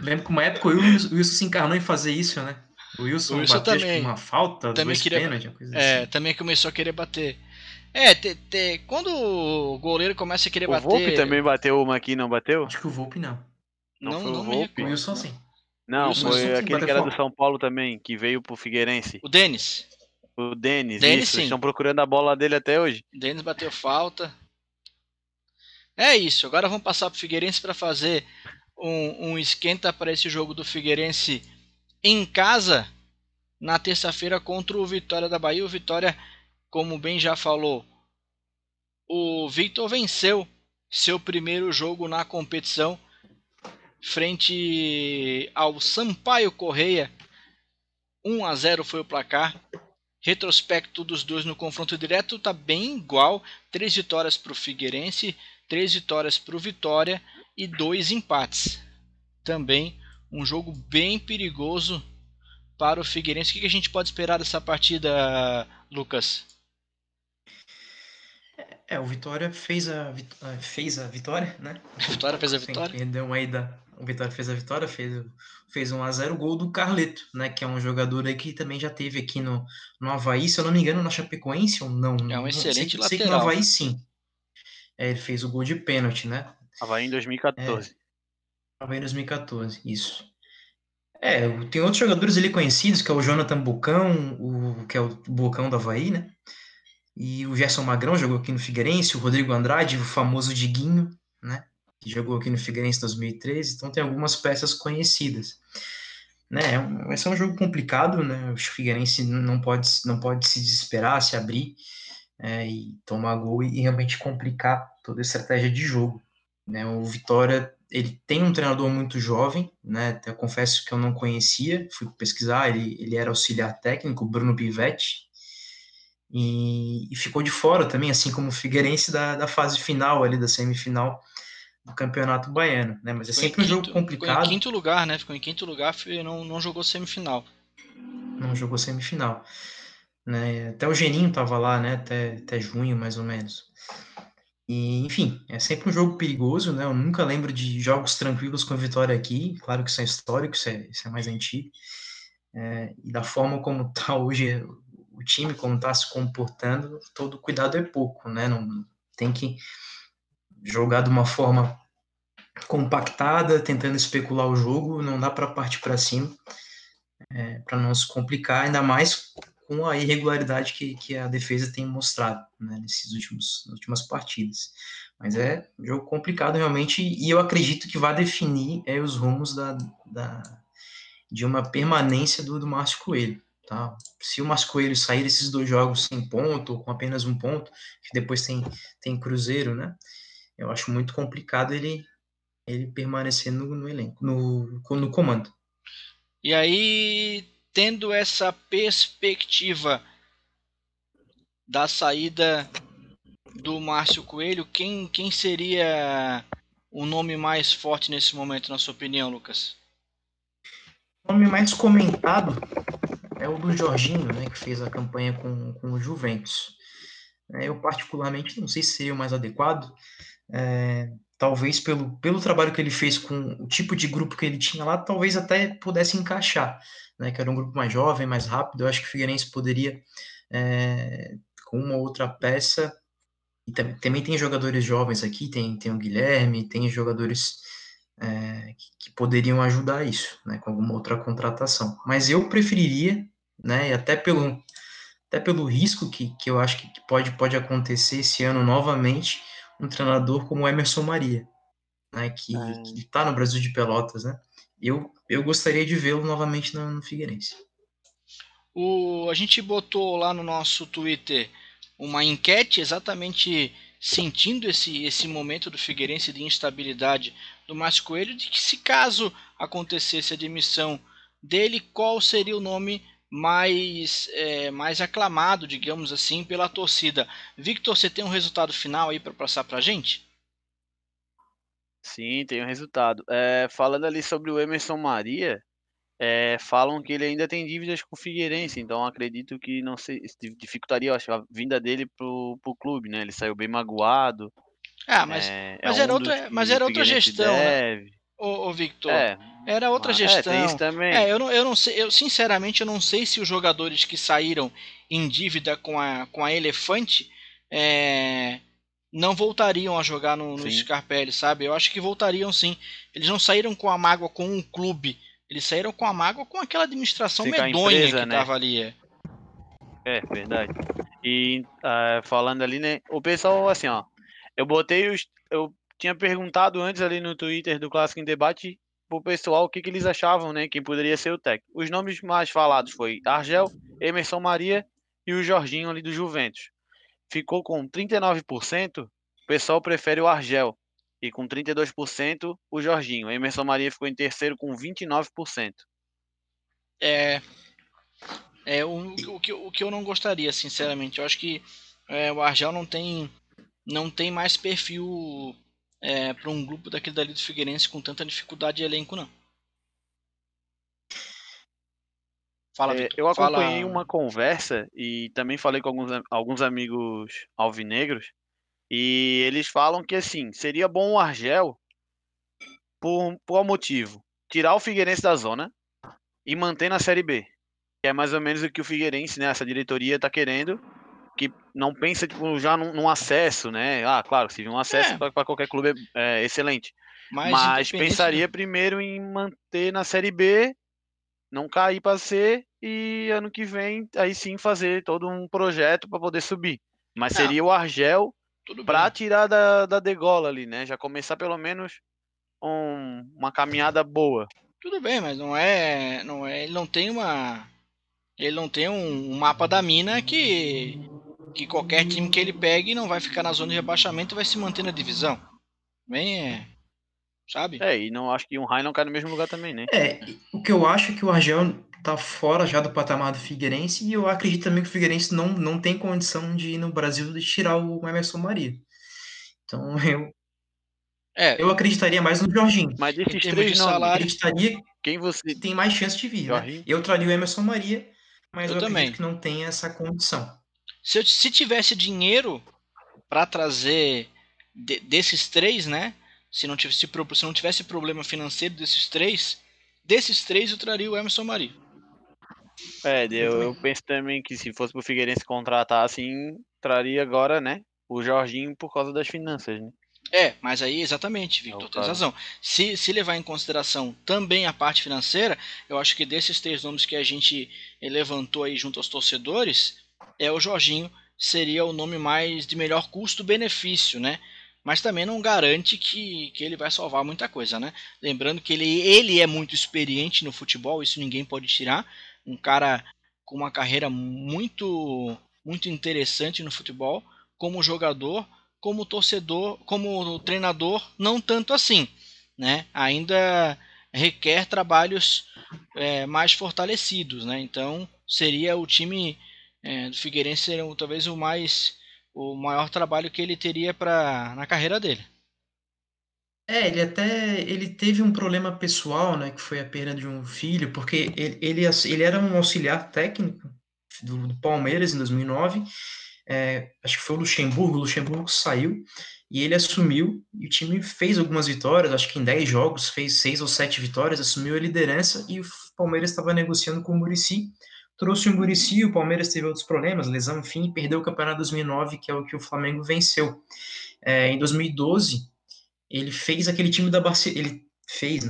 Lembro que uma época o Wilson, Wilson se encarnou em fazer isso, né? O Wilson, o Wilson bateu também, uma falta, também dois queria, pênalti, coisa é, assim. também começou a querer bater. É, te, te, quando o goleiro começa a querer o bater... O Volpe também bateu uma aqui, não bateu? Acho que o Volpe não. Não, não foi não o Volpe? O Wilson sim. Não, Wilson, foi Wilson, aquele que era do São Paulo também, que veio pro Figueirense. O Denis. O Denis, Denis isso. Sim. Estão procurando a bola dele até hoje. Denis bateu falta. É isso, agora vamos passar pro Figueirense para fazer um, um esquenta para esse jogo do Figueirense em casa na terça-feira contra o Vitória da Bahia. O Vitória, como bem já falou, o Victor venceu seu primeiro jogo na competição frente ao Sampaio Correia. 1 a 0 foi o placar. Retrospecto dos dois no confronto direto está bem igual. Três vitórias para o Figueirense, três vitórias para o Vitória e dois empates. Também um jogo bem perigoso para o Figueirense. O que a gente pode esperar dessa partida, Lucas? É, o Vitória fez a, é, fez a vitória, né? O Vitória fez a vitória. Perdão aí da, o Vitória fez a vitória, fez, fez um a 0 gol do Carleto, né? Que é um jogador aí que também já teve aqui no, no Havaí, se eu não me engano, na Chapecoense ou não. É um excelente sei, lateral. Sei que no Havaí sim. É, ele fez o gol de pênalti, né? Havaí em 2014. É, Havaí em 2014, isso. É, tem outros jogadores ali conhecidos, que é o Jonathan Bucão, o, que é o Bucão do Havaí, né? E o Gerson Magrão jogou aqui no Figueirense, o Rodrigo Andrade, o famoso Diguinho, né? Que jogou aqui no Figueirense em 2013, então tem algumas peças conhecidas. Né, é ser um jogo complicado, né? O Figueirense não pode, não pode se desesperar, se abrir é, e tomar gol e realmente complicar toda a estratégia de jogo. Né? O Vitória ele tem um treinador muito jovem, né? Até confesso que eu não conhecia, fui pesquisar, ele, ele era auxiliar técnico, Bruno Bivetti, e, e, ficou de fora também, assim como o Figueirense da, da fase final ali, da semifinal do Campeonato Baiano, né? Mas é ficou sempre um jogo complicado. Ficou em quinto lugar, né? Ficou em quinto lugar, não, não jogou semifinal. Não jogou semifinal. Né? Até o Geninho tava lá, né? Até, até junho, mais ou menos. E, enfim, é sempre um jogo perigoso, né? Eu nunca lembro de jogos tranquilos com a vitória aqui. Claro que isso é histórico, isso é, isso é mais antigo. É, e da forma como está hoje o time, como está se comportando, todo cuidado é pouco, né? Não tem que jogar de uma forma compactada, tentando especular o jogo, não dá para partir para cima, é, para não se complicar, ainda mais com a irregularidade que, que a defesa tem mostrado né, nesses últimos últimas partidas. Mas é um jogo complicado realmente e eu acredito que vai definir é, os rumos da, da, de uma permanência do, do Márcio Coelho. Tá? Se o Márcio Coelho sair desses dois jogos sem ponto ou com apenas um ponto, que depois tem, tem Cruzeiro, né? Eu acho muito complicado ele ele permanecer no, no elenco, no, no comando. E aí, tendo essa perspectiva da saída do Márcio Coelho, quem, quem seria o nome mais forte nesse momento, na sua opinião, Lucas? O nome mais comentado é o do Jorginho, né, que fez a campanha com, com o Juventus. É, eu, particularmente, não sei se seria o mais adequado, é, talvez pelo, pelo trabalho que ele fez com o tipo de grupo que ele tinha lá, talvez até pudesse encaixar, né, que era um grupo mais jovem, mais rápido. Eu acho que o Figueirense poderia, é, com uma outra peça, e também tem jogadores jovens aqui, tem, tem o Guilherme, tem jogadores é, que, que, poderiam ajudar isso, né, com alguma outra contratação. Mas eu preferiria, né, e até pelo, até pelo risco que, que eu acho que pode, pode acontecer esse ano novamente, um treinador como Emerson Maria, né, que é. está no Brasil de Pelotas, né? Eu, eu gostaria de vê-lo novamente no, no Figueirense. O, a gente botou lá no nosso Twitter uma enquete exatamente sentindo esse, esse momento do Figueirense de instabilidade do Márcio Coelho, de que se caso acontecesse a demissão dele, qual seria o nome mais, é, mais aclamado, digamos assim, pela torcida. Victor, você tem um resultado final aí para passar para a gente? Sim, tem um resultado. É, falando ali sobre o Emerson Maria, é, falam que ele ainda tem dívidas com o Figueirense, então acredito que não sei, dificultaria acho, a vinda dele pro, pro clube, né? Ele saiu bem magoado. Ah, mas, é, mas, é era, outra, mas era outra gestão, né? Ô, ô Victor, é, era outra gestão. É, tem isso também. É, eu não, eu não sei, eu sinceramente eu não sei se os jogadores que saíram em dívida com a, com a Elefante é, não voltariam a jogar no, no Scarpelli, sabe? Eu acho que voltariam sim. Eles não saíram com a mágoa com um clube, eles saíram com a mágoa com aquela administração Fica medonha empresa, que né? tava ali. É. é, verdade. E uh, falando ali, né? O pessoal, assim, ó. Eu botei os. Eu tinha perguntado antes ali no Twitter do Clássico em Debate pro pessoal o que, que eles achavam, né? Quem poderia ser o técnico. Os nomes mais falados foi Argel, Emerson Maria e o Jorginho ali do Juventus. Ficou com 39%, o pessoal prefere o Argel. E com 32% o Jorginho. Emerson Maria ficou em terceiro com 29%. É. É o, o, que, o que eu não gostaria, sinceramente. Eu acho que é, o Argel não tem, não tem mais perfil é, para um grupo daquele dali do Figueirense com tanta dificuldade de elenco, não. Fala, é, eu acompanhei Fala... uma conversa e também falei com alguns, alguns amigos alvinegros e eles falam que assim seria bom o Argel por qual motivo? Tirar o Figueirense da zona e manter na Série B, que é mais ou menos o que o Figueirense, né, essa diretoria está querendo que não pensa tipo, já num, num, acesso, né? Ah, claro, se um acesso é. para qualquer clube é, é excelente. Mas, Mas pensaria primeiro em manter na Série B, não cair para C e ano que vem aí sim fazer todo um projeto para poder subir. Mas não. seria o Argel para tirar da, da degola ali, né? Já começar pelo menos um, uma caminhada boa. Tudo bem, mas não é, não é, ele não tem uma ele não tem um, um mapa da mina que que qualquer time que ele pegue não vai ficar na zona de rebaixamento e vai se manter na divisão. Bem, é, sabe? É, e não acho que um Rai não cai no mesmo lugar também, né? É, o que eu acho é que o Argel tá fora já do patamar do Figueirense e eu acredito também que o Figueirense não, não tem condição de ir no Brasil de tirar o Emerson Maria. Então eu é, eu acreditaria mais no Jorginho. Mas desses três não, salário, acreditaria quem você tem mais chance de vir. Né? Eu traria o Emerson Maria, mas eu, eu também. acredito que não tem essa condição. Se, eu, se tivesse dinheiro para trazer de, desses três, né? Se não, tivesse, se não tivesse problema financeiro desses três, desses três eu traria o Emerson Maria. É, eu, eu penso também que se fosse pro Figueirense contratar assim, traria agora, né? O Jorginho por causa das finanças, né? É, mas aí exatamente, Victor, é tem razão. Se, se levar em consideração também a parte financeira, eu acho que desses três nomes que a gente levantou aí junto aos torcedores, é o Jorginho seria o nome mais de melhor custo-benefício, né? Mas também não garante que, que ele vai salvar muita coisa, né? Lembrando que ele, ele é muito experiente no futebol, isso ninguém pode tirar. Um cara com uma carreira muito, muito interessante no futebol, como jogador, como torcedor, como treinador, não tanto assim. né, ainda requer trabalhos é, mais fortalecidos, né? Então seria o time é, do Figueirense seria talvez o mais o maior trabalho que ele teria para na carreira dele. É, ele até ele teve um problema pessoal, né, que foi a perda de um filho, porque ele, ele, ele era um auxiliar técnico do, do Palmeiras em 2009, é, acho que foi o Luxemburgo, o Luxemburgo saiu e ele assumiu e o time fez algumas vitórias, acho que em 10 jogos fez 6 ou 7 vitórias, assumiu a liderança e o Palmeiras estava negociando com o Murici, trouxe o Murici, o Palmeiras teve outros problemas, lesão, enfim, perdeu o campeonato 2009, que é o que o Flamengo venceu. É, em 2012, ele fez aquele time da Barcelona, ele fez,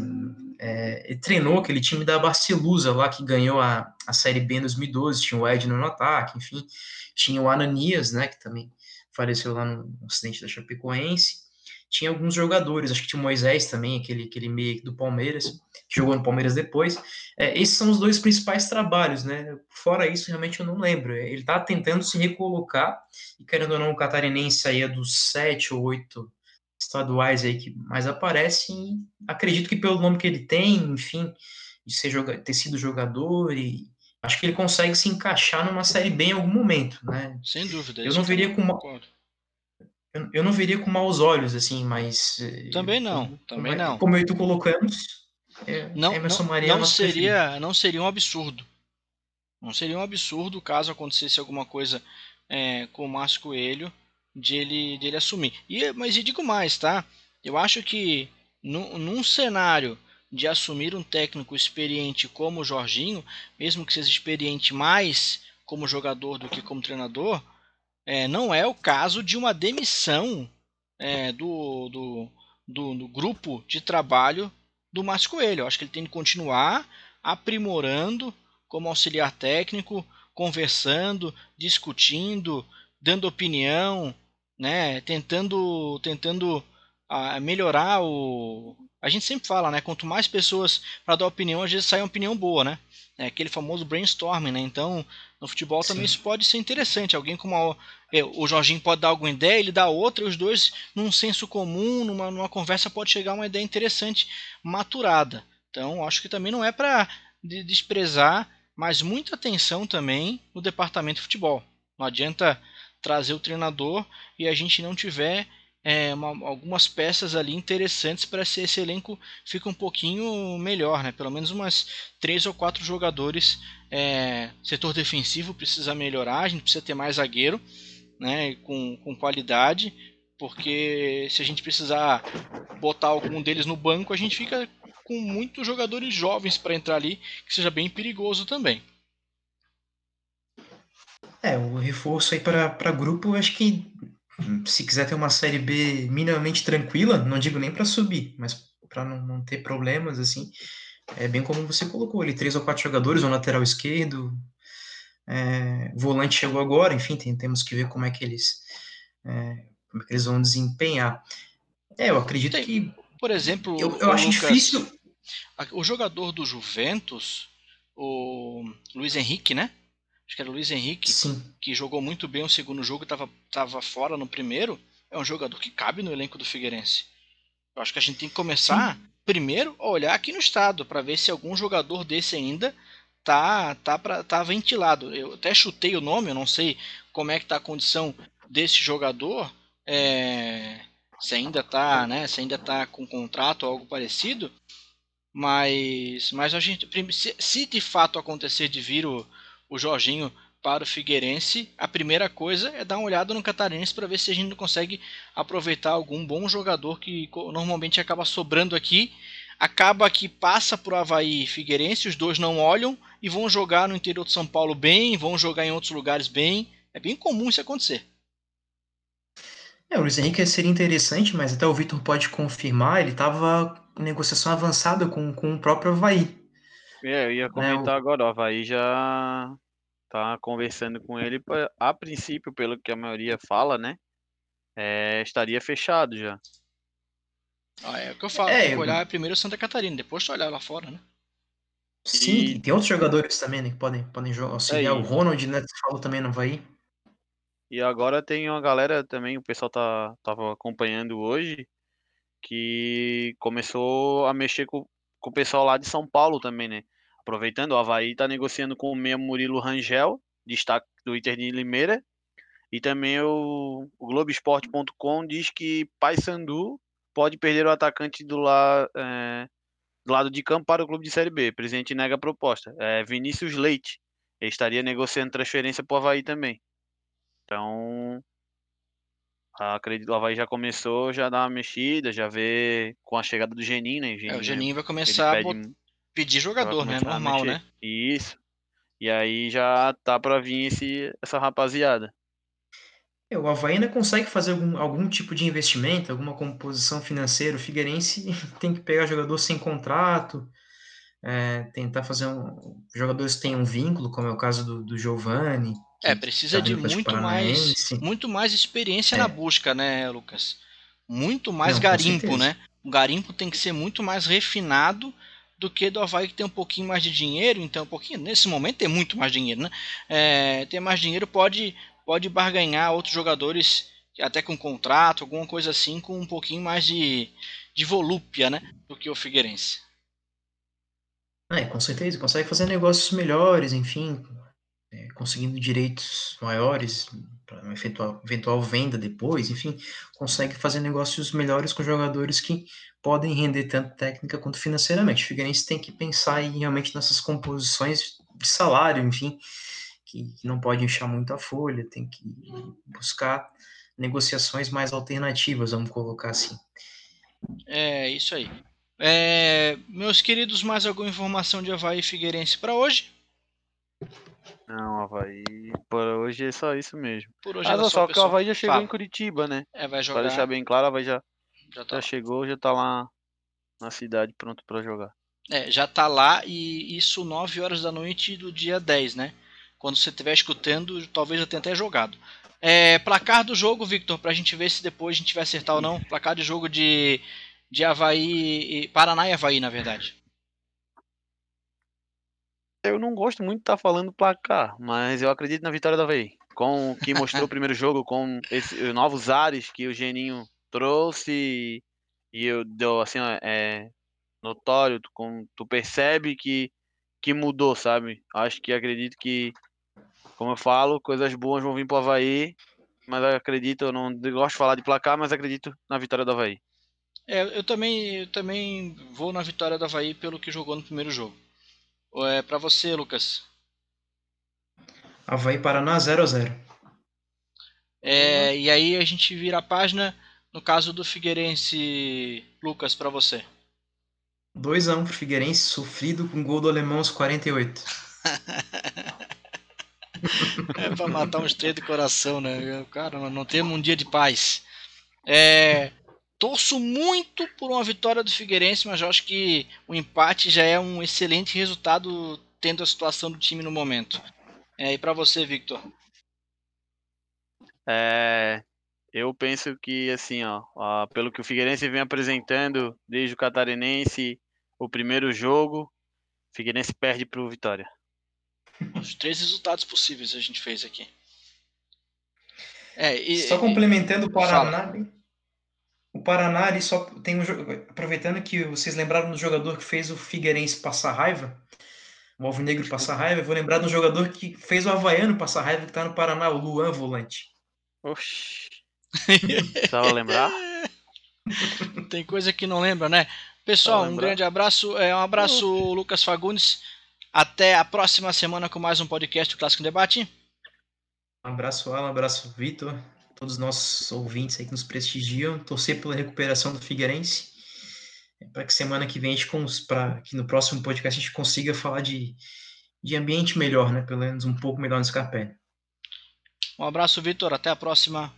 é, ele treinou aquele time da Barcelusa lá, que ganhou a, a Série B em 2012, tinha o Edno no ataque, enfim, tinha o Ananias, né, que também faleceu lá no, no acidente da Chapecoense, tinha alguns jogadores, acho que tinha o Moisés também, aquele, aquele meio do Palmeiras, que jogou no Palmeiras depois. É, esses são os dois principais trabalhos, né? Fora isso, realmente eu não lembro. Ele está tentando se recolocar, e querendo ou não, o catarinense aí é dos sete ou oito estaduais aí que mais aparecem. Acredito que pelo nome que ele tem, enfim, de ser joga ter sido jogador e acho que ele consegue se encaixar numa série B em algum momento, né? Sem dúvida. Eu não veria com uma, eu, eu não veria com maus olhos assim, mas eh, também não, como, também como, não. Como eu e tu colocamos, é, não, Emerson não, Maria é não seria, preferido. não seria um absurdo. Não seria um absurdo caso acontecesse alguma coisa é, com o Márcio Coelho de ele, de ele assumir. E, mas eu digo mais, tá? Eu acho que num, num cenário de assumir um técnico experiente como o Jorginho, mesmo que seja experiente mais como jogador do que como treinador, é, não é o caso de uma demissão é, do, do, do, do, grupo de trabalho do Márcio Coelho. Eu acho que ele tem que continuar aprimorando como auxiliar técnico, conversando, discutindo, dando opinião, né, tentando, tentando a, melhorar o. A gente sempre fala, né? Quanto mais pessoas para dar opinião, às vezes sai uma opinião boa, né? É aquele famoso brainstorming, né? Então, no futebol Sim. também isso pode ser interessante. Alguém como a, é, o Jorginho pode dar alguma ideia, ele dá outra, e os dois, num senso comum, numa, numa conversa, pode chegar a uma ideia interessante, maturada. Então, acho que também não é para de desprezar, mas muita atenção também no departamento de futebol. Não adianta trazer o treinador e a gente não tiver é, uma, algumas peças ali interessantes para se esse elenco fique um pouquinho melhor, né? Pelo menos umas três ou quatro jogadores. É, setor defensivo precisa melhorar, a gente precisa ter mais zagueiro, né? Com, com qualidade, porque se a gente precisar botar algum deles no banco, a gente fica com muitos jogadores jovens para entrar ali, que seja bem perigoso também. É, o reforço aí para grupo, acho que se quiser ter uma série B minimamente tranquila, não digo nem para subir, mas para não, não, ter problemas assim, é bem como você colocou ali, três ou quatro jogadores, um lateral esquerdo, é, volante chegou agora, enfim, tem, temos que ver como é que eles é, como é que eles vão desempenhar. É, eu acredito tem, que, por exemplo, eu, eu acho Lucas, difícil. O jogador do Juventus, o Luiz Henrique, né? acho que era o Luiz Henrique, Sim. que jogou muito bem o segundo jogo e estava tava fora no primeiro, é um jogador que cabe no elenco do Figueirense. Eu acho que a gente tem que começar Sim. Primeiro olhar aqui no estado para ver se algum jogador desse ainda tá tá pra, tá ventilado. Eu até chutei o nome, eu não sei como é que tá a condição desse jogador, é, se ainda tá, né, se ainda tá com contrato ou algo parecido, mas mas a gente se, se de fato acontecer de vir o o Jorginho para o Figueirense, a primeira coisa é dar uma olhada no Catarinense para ver se a gente não consegue aproveitar algum bom jogador que normalmente acaba sobrando aqui. Acaba que passa por Havaí e Figueirense, os dois não olham e vão jogar no interior de São Paulo bem, vão jogar em outros lugares bem. É bem comum isso acontecer. É, o Luiz Henrique seria interessante, mas até o Vitor pode confirmar, ele estava em negociação avançada com, com o próprio Havaí. É, eu ia comentar é, o... agora, o Havaí já tá conversando com ele, a princípio, pelo que a maioria fala, né? É, estaria fechado já. Ah, é o que eu falo, é, que olhar primeiro Santa Catarina, depois tu olhar lá fora, né? Sim, e... tem outros jogadores também, né, que podem, podem jogar, auxiliar. É, o Ronald, né, que falou também no Havaí. E agora tem uma galera também, o pessoal tá, tava acompanhando hoje, que começou a mexer com, com o pessoal lá de São Paulo também, né? Aproveitando, o Havaí está negociando com o meia Murilo Rangel, destaque do Inter de Limeira, e também o, o Globoesporte.com diz que Paysandu pode perder o atacante do, la, é, do lado de campo para o clube de Série B. O presidente nega a proposta. É Vinícius Leite. Ele estaria negociando transferência para o Havaí também. Então, acredito que o Havaí já começou, já dá uma mexida, já vê com a chegada do Geninho, né? Geninho, é, o Geninho vai começar a pedir jogador, né? Normal, né? Isso. E aí já tá para vir esse, essa rapaziada. É, o Havaí ainda consegue fazer algum, algum tipo de investimento, alguma composição financeira. O Figueirense tem que pegar jogador sem contrato, é, tentar fazer um. Jogadores que tenham um vínculo, como é o caso do, do Giovanni. É, precisa tá de muito mais, muito mais experiência é. na busca, né, Lucas? Muito mais Não, garimpo, né? O garimpo tem que ser muito mais refinado do que do Havaí que tem um pouquinho mais de dinheiro, então um pouquinho, nesse momento tem muito mais dinheiro, né? É, ter mais dinheiro pode pode barganhar outros jogadores até com contrato, alguma coisa assim, com um pouquinho mais de, de volúpia, né, do que o Figueirense. É, com certeza, consegue fazer negócios melhores, enfim, é, conseguindo direitos maiores para uma eventual, eventual venda depois, enfim, consegue fazer negócios melhores com jogadores que podem render tanto técnica quanto financeiramente. O Figueirense tem que pensar em, realmente nessas composições de salário, enfim, que, que não pode inchar muito a folha, tem que buscar negociações mais alternativas, vamos colocar assim. É, isso aí. É, meus queridos, mais alguma informação de Havaí Figueirense para hoje? Não, Havaí, por hoje é só isso mesmo. Por hoje ah, não, só que o Havaí já chegou em Curitiba, né? É, vai jogar. Pra deixar bem claro, o Havaí já, já, tá. já chegou, já tá lá na cidade pronto para jogar. É, já tá lá e isso 9 horas da noite do dia 10, né? Quando você estiver escutando, talvez eu tenha até jogado. É, placar do jogo, Victor, pra gente ver se depois a gente vai acertar ou não. Placar de jogo de, de Havaí. Paraná e Havaí, na verdade. Eu não gosto muito de estar tá falando placar, mas eu acredito na vitória do Havaí. Com o que mostrou o primeiro jogo, com esses novos ares que o Geninho trouxe e eu deu assim, é notório, tu, com, tu percebe que, que mudou, sabe? Acho que acredito que como eu falo, coisas boas vão vir pro Havaí, mas eu acredito, eu não gosto de falar de placar, mas acredito na vitória do Havaí. É, eu também, eu também vou na vitória do Havaí pelo que jogou no primeiro jogo. É, para você, Lucas. Havaí Paraná 0 a 0 é, E aí a gente vira a página no caso do Figueirense, Lucas, para você. 2 a 1 pro Figueirense, sofrido com gol do alemão aos 48. É pra matar uns três de coração, né? Cara, não temos um dia de paz. É, torço muito por uma vitória do Figueirense, mas eu acho que o empate já é um excelente resultado tendo a situação do time no momento. É, e para você, Victor? É, eu penso que assim, ó, ó, pelo que o Figueirense vem apresentando desde o Catarinense, o primeiro jogo, o Figueirense perde para o Vitória. Os três resultados possíveis a gente fez aqui. É, e, só complementando o Paraná, fala. Paraná ele só tem um aproveitando que vocês lembraram do jogador que fez o Figueirense passar raiva, o Alvinegro passar raiva, eu vou lembrar do jogador que fez o Havaiano passar raiva que está no Paraná, o Luan Volante. Oxi. Só lembrar? Tem coisa que não lembra, né? Pessoal, um grande abraço. É, um abraço, Lucas Fagundes. Até a próxima semana com mais um podcast do Clássico Debate. Um abraço, Alan, um abraço, Vitor, todos os nossos ouvintes aí que nos prestigiam. Torcer pela recuperação do Figueirense. É, para que semana que vem, a gente, para que no próximo podcast a gente consiga falar de, de ambiente melhor, né? Pelo menos um pouco melhor no Scarpelli. Um abraço, Vitor. Até a próxima.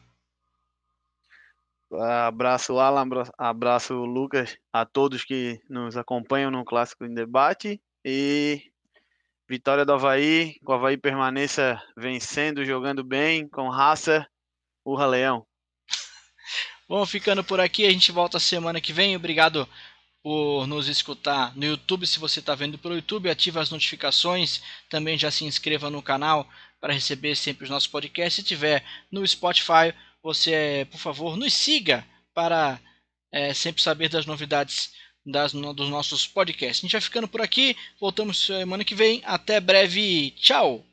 Abraço, Alan. Abraço, Lucas. A todos que nos acompanham no Clássico em Debate. E Vitória do Havaí, que o Havaí permaneça vencendo, jogando bem, com raça. Urra Leão. Bom, ficando por aqui, a gente volta semana que vem. Obrigado por nos escutar no YouTube. Se você está vendo pelo YouTube, ative as notificações. Também já se inscreva no canal para receber sempre os nossos podcasts. Se tiver no Spotify, você, por favor, nos siga para é, sempre saber das novidades das, dos nossos podcasts. A gente vai ficando por aqui. Voltamos semana que vem. Até breve. Tchau!